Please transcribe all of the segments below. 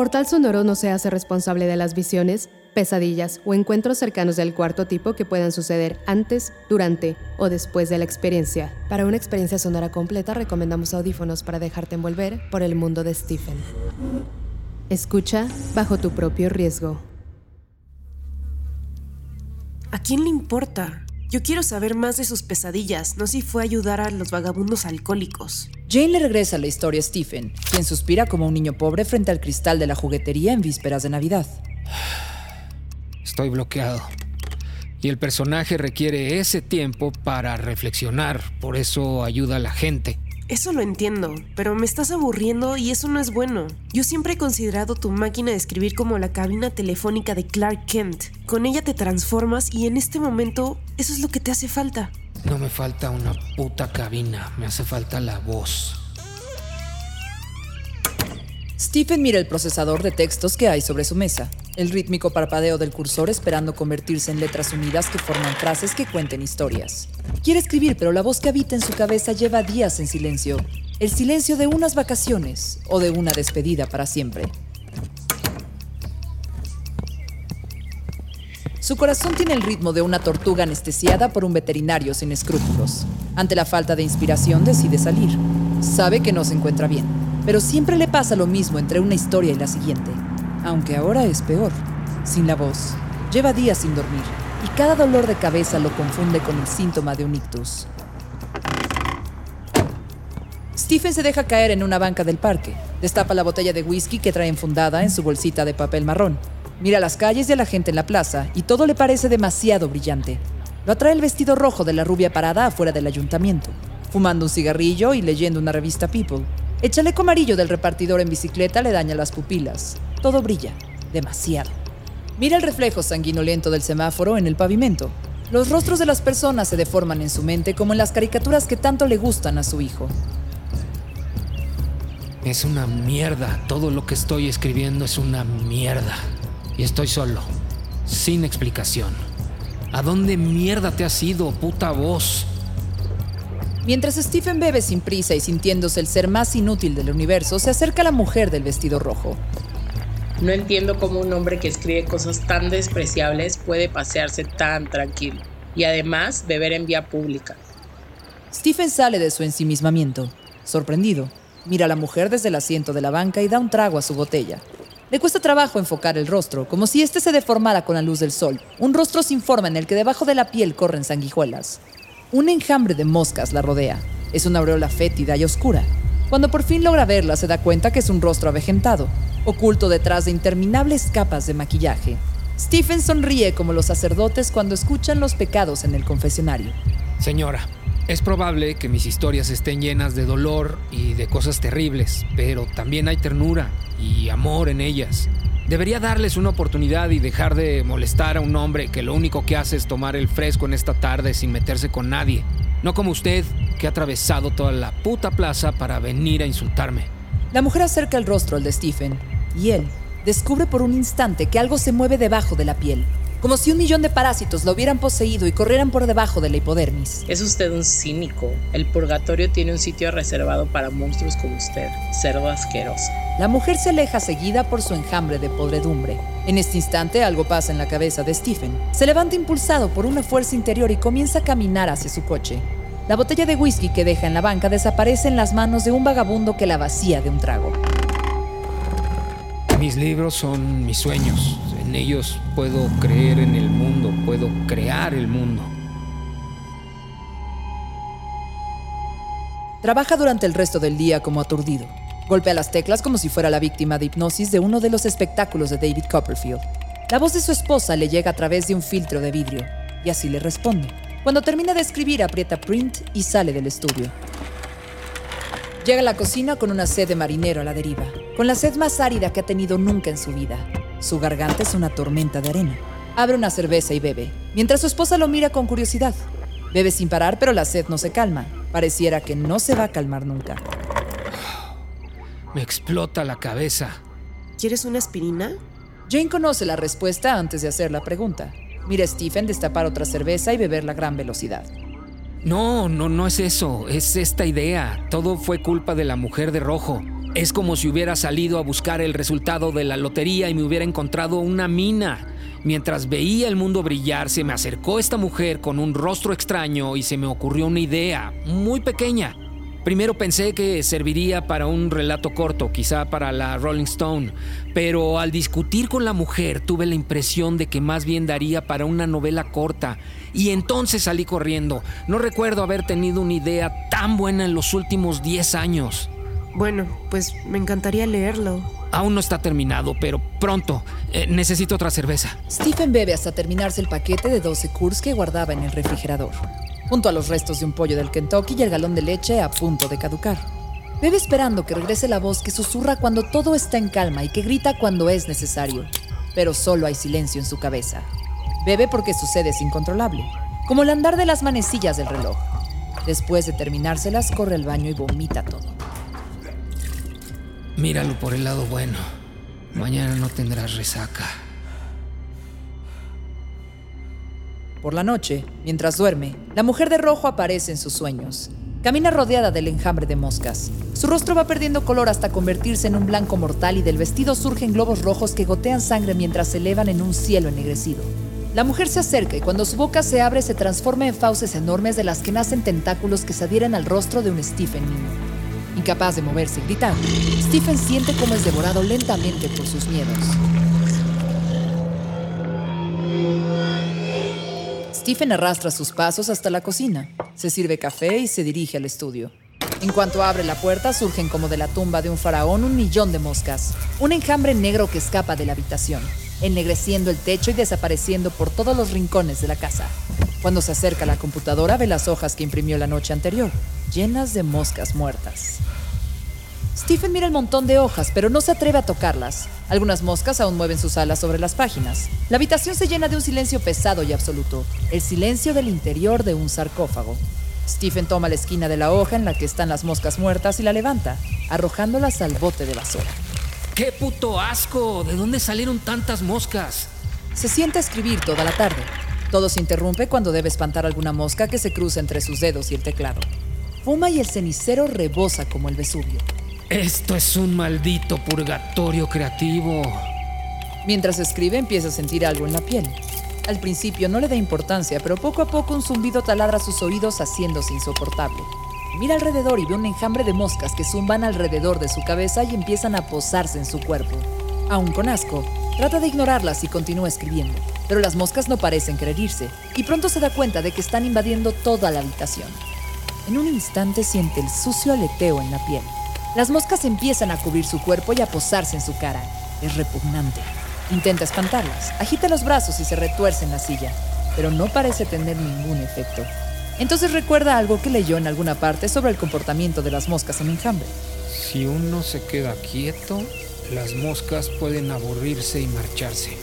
Portal Sonoro no se hace responsable de las visiones, pesadillas o encuentros cercanos del cuarto tipo que puedan suceder antes, durante o después de la experiencia. Para una experiencia sonora completa recomendamos audífonos para dejarte envolver por el mundo de Stephen. Escucha bajo tu propio riesgo. ¿A quién le importa? Yo quiero saber más de sus pesadillas, no si fue ayudar a los vagabundos alcohólicos. Jane le regresa la historia a Stephen, quien suspira como un niño pobre frente al cristal de la juguetería en vísperas de Navidad. Estoy bloqueado. Y el personaje requiere ese tiempo para reflexionar, por eso ayuda a la gente. Eso lo entiendo, pero me estás aburriendo y eso no es bueno. Yo siempre he considerado tu máquina de escribir como la cabina telefónica de Clark Kent. Con ella te transformas y en este momento eso es lo que te hace falta. No me falta una puta cabina, me hace falta la voz. Stephen mira el procesador de textos que hay sobre su mesa, el rítmico parpadeo del cursor esperando convertirse en letras unidas que forman frases que cuenten historias. Quiere escribir, pero la voz que habita en su cabeza lleva días en silencio, el silencio de unas vacaciones o de una despedida para siempre. Su corazón tiene el ritmo de una tortuga anestesiada por un veterinario sin escrúpulos. Ante la falta de inspiración decide salir. Sabe que no se encuentra bien, pero siempre le pasa lo mismo entre una historia y la siguiente. Aunque ahora es peor. Sin la voz, lleva días sin dormir y cada dolor de cabeza lo confunde con el síntoma de un ictus. Stephen se deja caer en una banca del parque. Destapa la botella de whisky que trae enfundada en su bolsita de papel marrón. Mira las calles y a la gente en la plaza y todo le parece demasiado brillante. Lo atrae el vestido rojo de la rubia parada afuera del ayuntamiento, fumando un cigarrillo y leyendo una revista People. El chaleco amarillo del repartidor en bicicleta le daña las pupilas. Todo brilla, demasiado. Mira el reflejo sanguinolento del semáforo en el pavimento. Los rostros de las personas se deforman en su mente como en las caricaturas que tanto le gustan a su hijo. Es una mierda, todo lo que estoy escribiendo es una mierda. Y estoy solo, sin explicación. ¿A dónde mierda te has ido, puta voz? Mientras Stephen bebe sin prisa y sintiéndose el ser más inútil del universo, se acerca la mujer del vestido rojo. No entiendo cómo un hombre que escribe cosas tan despreciables puede pasearse tan tranquilo y además beber en vía pública. Stephen sale de su ensimismamiento. Sorprendido, mira a la mujer desde el asiento de la banca y da un trago a su botella. Le cuesta trabajo enfocar el rostro, como si éste se deformara con la luz del sol. Un rostro sin forma en el que debajo de la piel corren sanguijuelas. Un enjambre de moscas la rodea. Es una aureola fétida y oscura. Cuando por fin logra verla, se da cuenta que es un rostro avejentado, oculto detrás de interminables capas de maquillaje. Stephen sonríe como los sacerdotes cuando escuchan los pecados en el confesionario. Señora, es probable que mis historias estén llenas de dolor y de cosas terribles, pero también hay ternura y amor en ellas. Debería darles una oportunidad y dejar de molestar a un hombre que lo único que hace es tomar el fresco en esta tarde sin meterse con nadie. No como usted, que ha atravesado toda la puta plaza para venir a insultarme. La mujer acerca el rostro al de Stephen y él descubre por un instante que algo se mueve debajo de la piel, como si un millón de parásitos lo hubieran poseído y corrieran por debajo de la hipodermis. Es usted un cínico. El purgatorio tiene un sitio reservado para monstruos como usted, cerdo asqueroso. La mujer se aleja seguida por su enjambre de podredumbre. En este instante algo pasa en la cabeza de Stephen. Se levanta impulsado por una fuerza interior y comienza a caminar hacia su coche. La botella de whisky que deja en la banca desaparece en las manos de un vagabundo que la vacía de un trago. Mis libros son mis sueños. En ellos puedo creer en el mundo, puedo crear el mundo. Trabaja durante el resto del día como aturdido. Golpea las teclas como si fuera la víctima de hipnosis de uno de los espectáculos de David Copperfield. La voz de su esposa le llega a través de un filtro de vidrio y así le responde. Cuando termina de escribir, aprieta print y sale del estudio. Llega a la cocina con una sed de marinero a la deriva, con la sed más árida que ha tenido nunca en su vida. Su garganta es una tormenta de arena. Abre una cerveza y bebe, mientras su esposa lo mira con curiosidad. Bebe sin parar, pero la sed no se calma. Pareciera que no se va a calmar nunca. Me explota la cabeza. ¿Quieres una aspirina? Jane conoce la respuesta antes de hacer la pregunta. Mira a Stephen destapar otra cerveza y beberla a gran velocidad. No, no, no es eso. Es esta idea. Todo fue culpa de la mujer de rojo. Es como si hubiera salido a buscar el resultado de la lotería y me hubiera encontrado una mina. Mientras veía el mundo brillar, se me acercó esta mujer con un rostro extraño y se me ocurrió una idea, muy pequeña. Primero pensé que serviría para un relato corto, quizá para la Rolling Stone, pero al discutir con la mujer tuve la impresión de que más bien daría para una novela corta, y entonces salí corriendo. No recuerdo haber tenido una idea tan buena en los últimos 10 años. Bueno, pues me encantaría leerlo. Aún no está terminado, pero pronto. Eh, necesito otra cerveza. Stephen bebe hasta terminarse el paquete de 12 Kurs que guardaba en el refrigerador, junto a los restos de un pollo del Kentucky y el galón de leche a punto de caducar. Bebe esperando que regrese la voz que susurra cuando todo está en calma y que grita cuando es necesario, pero solo hay silencio en su cabeza. Bebe porque su sed es incontrolable, como el andar de las manecillas del reloj. Después de terminárselas, corre al baño y vomita todo. Míralo por el lado bueno. Mañana no tendrás resaca. Por la noche, mientras duerme, la mujer de rojo aparece en sus sueños. Camina rodeada del enjambre de moscas. Su rostro va perdiendo color hasta convertirse en un blanco mortal y del vestido surgen globos rojos que gotean sangre mientras se elevan en un cielo ennegrecido. La mujer se acerca y cuando su boca se abre se transforma en fauces enormes de las que nacen tentáculos que se adhieren al rostro de un Stephen niño. Incapaz de moverse y gritar, Stephen siente cómo es devorado lentamente por sus miedos. Stephen arrastra sus pasos hasta la cocina, se sirve café y se dirige al estudio. En cuanto abre la puerta, surgen como de la tumba de un faraón un millón de moscas, un enjambre negro que escapa de la habitación, ennegreciendo el techo y desapareciendo por todos los rincones de la casa. Cuando se acerca a la computadora, ve las hojas que imprimió la noche anterior, llenas de moscas muertas. Stephen mira el montón de hojas, pero no se atreve a tocarlas. Algunas moscas aún mueven sus alas sobre las páginas. La habitación se llena de un silencio pesado y absoluto, el silencio del interior de un sarcófago. Stephen toma la esquina de la hoja en la que están las moscas muertas y la levanta, arrojándolas al bote de basura. ¡Qué puto asco! ¿De dónde salieron tantas moscas? Se sienta a escribir toda la tarde. Todo se interrumpe cuando debe espantar alguna mosca que se cruza entre sus dedos y el teclado. Fuma y el cenicero rebosa como el Vesubio. Esto es un maldito purgatorio creativo. Mientras escribe empieza a sentir algo en la piel. Al principio no le da importancia, pero poco a poco un zumbido taladra sus oídos haciéndose insoportable. Mira alrededor y ve un enjambre de moscas que zumban alrededor de su cabeza y empiezan a posarse en su cuerpo. Aún con asco, trata de ignorarlas y continúa escribiendo, pero las moscas no parecen querer irse, y pronto se da cuenta de que están invadiendo toda la habitación. En un instante siente el sucio aleteo en la piel. Las moscas empiezan a cubrir su cuerpo y a posarse en su cara. Es repugnante. Intenta espantarlas, agita los brazos y se retuerce en la silla, pero no parece tener ningún efecto. Entonces recuerda algo que leyó en alguna parte sobre el comportamiento de las moscas en enjambre. Si uno se queda quieto, las moscas pueden aburrirse y marcharse.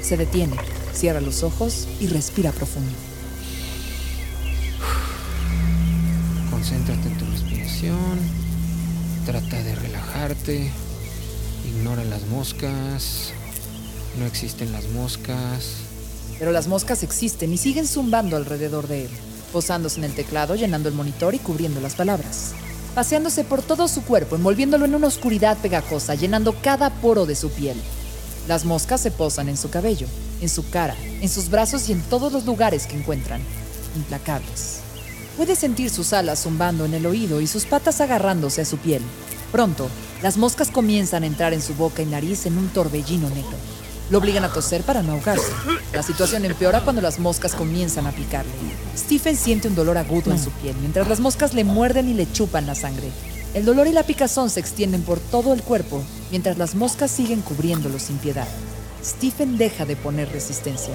Se detiene, cierra los ojos y respira profundo. Concéntrate en tu respiración. Trata de relajarte. Ignora las moscas. No existen las moscas. Pero las moscas existen y siguen zumbando alrededor de él, posándose en el teclado, llenando el monitor y cubriendo las palabras. Paseándose por todo su cuerpo, envolviéndolo en una oscuridad pegajosa, llenando cada poro de su piel. Las moscas se posan en su cabello, en su cara, en sus brazos y en todos los lugares que encuentran, implacables. Puede sentir sus alas zumbando en el oído y sus patas agarrándose a su piel. Pronto, las moscas comienzan a entrar en su boca y nariz en un torbellino negro. Lo obligan a toser para no ahogarse. La situación empeora cuando las moscas comienzan a picarle. Stephen siente un dolor agudo en su piel mientras las moscas le muerden y le chupan la sangre. El dolor y la picazón se extienden por todo el cuerpo mientras las moscas siguen cubriéndolo sin piedad. Stephen deja de poner resistencia.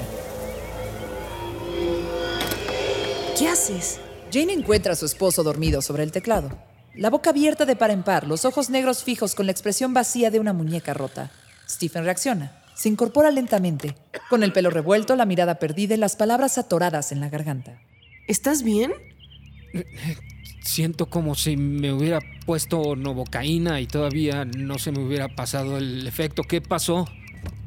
¿Qué haces? Jane encuentra a su esposo dormido sobre el teclado. La boca abierta de par en par, los ojos negros fijos con la expresión vacía de una muñeca rota. Stephen reacciona. Se incorpora lentamente, con el pelo revuelto, la mirada perdida y las palabras atoradas en la garganta. ¿Estás bien? Siento como si me hubiera puesto novocaína y todavía no se me hubiera pasado el efecto. ¿Qué pasó?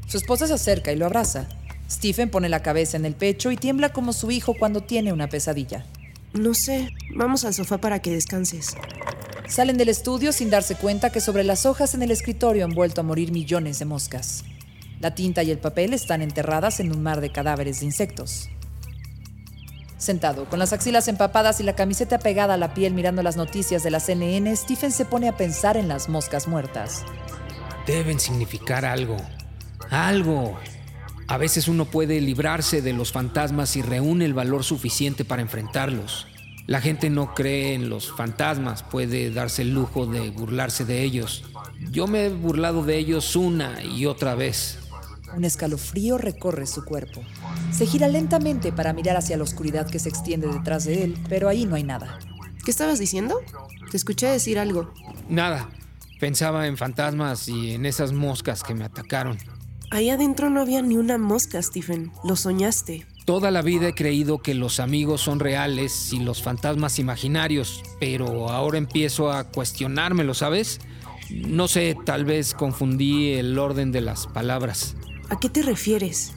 Su esposa se acerca y lo abraza. Stephen pone la cabeza en el pecho y tiembla como su hijo cuando tiene una pesadilla. No sé. Vamos al sofá para que descanses. Salen del estudio sin darse cuenta que sobre las hojas en el escritorio han vuelto a morir millones de moscas. La tinta y el papel están enterradas en un mar de cadáveres de insectos. Sentado, con las axilas empapadas y la camiseta pegada a la piel mirando las noticias de la CNN, Stephen se pone a pensar en las moscas muertas. Deben significar algo. Algo. A veces uno puede librarse de los fantasmas y reúne el valor suficiente para enfrentarlos. La gente no cree en los fantasmas, puede darse el lujo de burlarse de ellos. Yo me he burlado de ellos una y otra vez. Un escalofrío recorre su cuerpo. Se gira lentamente para mirar hacia la oscuridad que se extiende detrás de él, pero ahí no hay nada. ¿Qué estabas diciendo? Te escuché decir algo. Nada. Pensaba en fantasmas y en esas moscas que me atacaron. Ahí adentro no había ni una mosca, Stephen. Lo soñaste. Toda la vida he creído que los amigos son reales y los fantasmas imaginarios, pero ahora empiezo a cuestionármelo, ¿sabes? No sé, tal vez confundí el orden de las palabras. ¿A qué te refieres?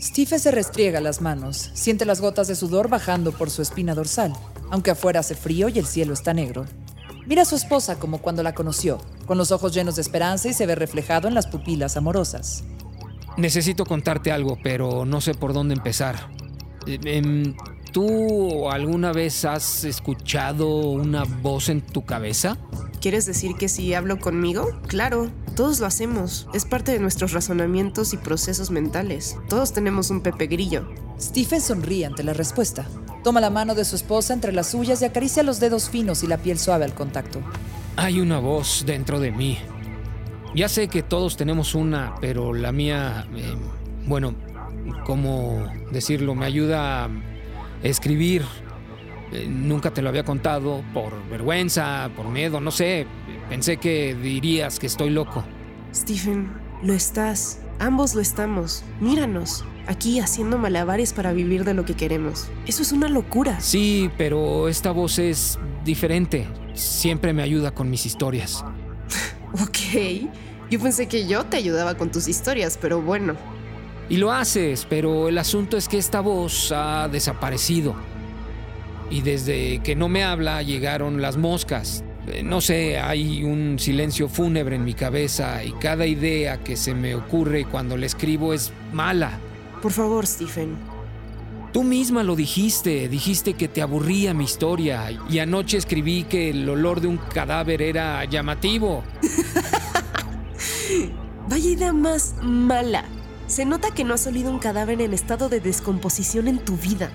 Stephen se restriega las manos, siente las gotas de sudor bajando por su espina dorsal, aunque afuera hace frío y el cielo está negro. Mira a su esposa como cuando la conoció, con los ojos llenos de esperanza y se ve reflejado en las pupilas amorosas. Necesito contarte algo, pero no sé por dónde empezar. Eh, em, ¿Tú alguna vez has escuchado una voz en tu cabeza? ¿Quieres decir que si hablo conmigo? Claro, todos lo hacemos. Es parte de nuestros razonamientos y procesos mentales. Todos tenemos un Pepe Grillo. Stephen sonríe ante la respuesta. Toma la mano de su esposa entre las suyas y acaricia los dedos finos y la piel suave al contacto. Hay una voz dentro de mí. Ya sé que todos tenemos una, pero la mía, eh, bueno, ¿cómo decirlo? Me ayuda a escribir. Eh, nunca te lo había contado por vergüenza, por miedo, no sé. Pensé que dirías que estoy loco. Stephen, lo estás. Ambos lo estamos. Míranos. Aquí haciendo malabares para vivir de lo que queremos. Eso es una locura. Sí, pero esta voz es diferente. Siempre me ayuda con mis historias. ok. Yo pensé que yo te ayudaba con tus historias, pero bueno. Y lo haces, pero el asunto es que esta voz ha desaparecido. Y desde que no me habla llegaron las moscas. Eh, No sé, hay un silencio fúnebre en mi cabeza y cada idea que se me ocurre cuando le escribo es mala. Por favor, Stephen. Tú misma lo dijiste, dijiste que te aburría mi historia y anoche escribí que el olor de un cadáver era llamativo. Vaya idea más mala. Se nota que no has olido un cadáver en estado de descomposición en tu vida.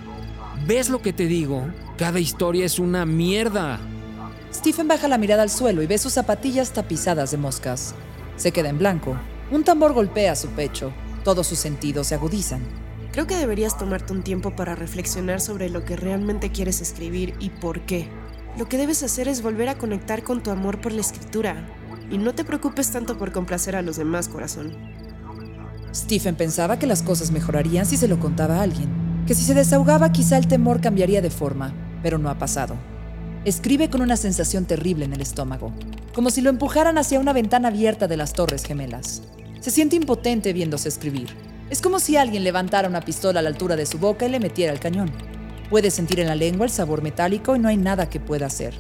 ¿Ves lo que te digo? Cada historia es una mierda. Stephen baja la mirada al suelo y ve sus zapatillas tapizadas de moscas. Se queda en blanco. Un tambor golpea su pecho. Todos sus sentidos se agudizan. Creo que deberías tomarte un tiempo para reflexionar sobre lo que realmente quieres escribir y por qué. Lo que debes hacer es volver a conectar con tu amor por la escritura. Y no te preocupes tanto por complacer a los demás, corazón. Stephen pensaba que las cosas mejorarían si se lo contaba a alguien, que si se desahogaba quizá el temor cambiaría de forma, pero no ha pasado. Escribe con una sensación terrible en el estómago, como si lo empujaran hacia una ventana abierta de las Torres Gemelas. Se siente impotente viéndose escribir. Es como si alguien levantara una pistola a la altura de su boca y le metiera el cañón. Puede sentir en la lengua el sabor metálico y no hay nada que pueda hacer.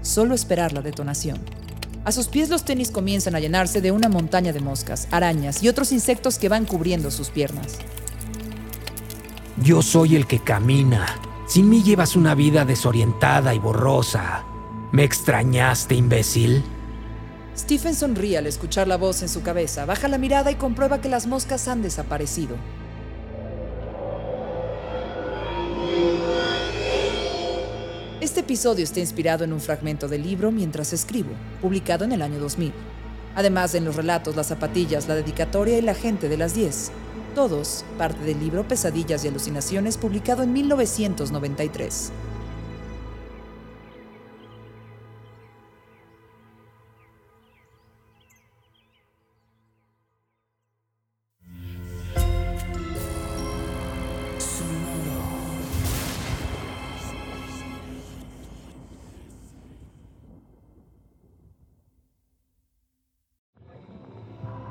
Solo esperar la detonación. A sus pies los tenis comienzan a llenarse de una montaña de moscas, arañas y otros insectos que van cubriendo sus piernas. Yo soy el que camina. Sin mí llevas una vida desorientada y borrosa. ¿Me extrañaste, imbécil? Stephen sonríe al escuchar la voz en su cabeza, baja la mirada y comprueba que las moscas han desaparecido. Este episodio está inspirado en un fragmento del libro Mientras escribo, publicado en el año 2000. Además, en los relatos, las zapatillas, la dedicatoria y la gente de las 10. Todos parte del libro Pesadillas y Alucinaciones publicado en 1993.